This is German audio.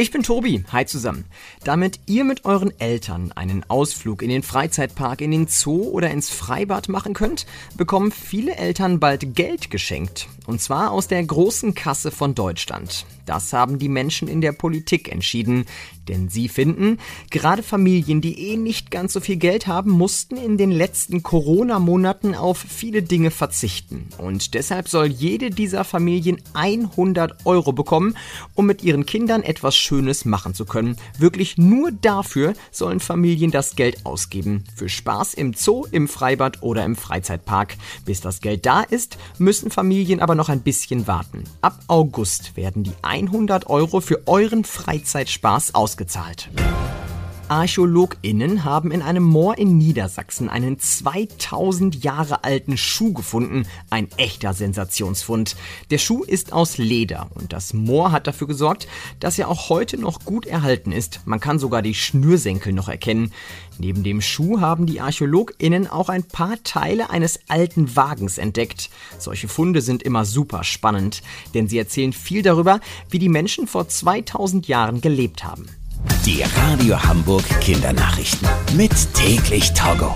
Ich bin Tobi, hi zusammen. Damit ihr mit euren Eltern einen Ausflug in den Freizeitpark, in den Zoo oder ins Freibad machen könnt, bekommen viele Eltern bald Geld geschenkt. Und zwar aus der großen Kasse von Deutschland. Das haben die Menschen in der Politik entschieden. Denn sie finden, gerade Familien, die eh nicht ganz so viel Geld haben, mussten in den letzten Corona-Monaten auf viele Dinge verzichten. Und deshalb soll jede dieser Familien 100 Euro bekommen, um mit ihren Kindern etwas Schönes machen zu können. Wirklich nur dafür sollen Familien das Geld ausgeben. Für Spaß im Zoo, im Freibad oder im Freizeitpark. Bis das Geld da ist, müssen Familien aber noch ein bisschen warten. Ab August werden die 100 Euro für euren Freizeitspaß ausgezahlt. ArchäologInnen haben in einem Moor in Niedersachsen einen 2000 Jahre alten Schuh gefunden. Ein echter Sensationsfund. Der Schuh ist aus Leder und das Moor hat dafür gesorgt, dass er auch heute noch gut erhalten ist. Man kann sogar die Schnürsenkel noch erkennen. Neben dem Schuh haben die ArchäologInnen auch ein paar Teile eines alten Wagens entdeckt. Solche Funde sind immer super spannend, denn sie erzählen viel darüber, wie die Menschen vor 2000 Jahren gelebt haben. Die Radio Hamburg Kindernachrichten. Mit täglich Togo.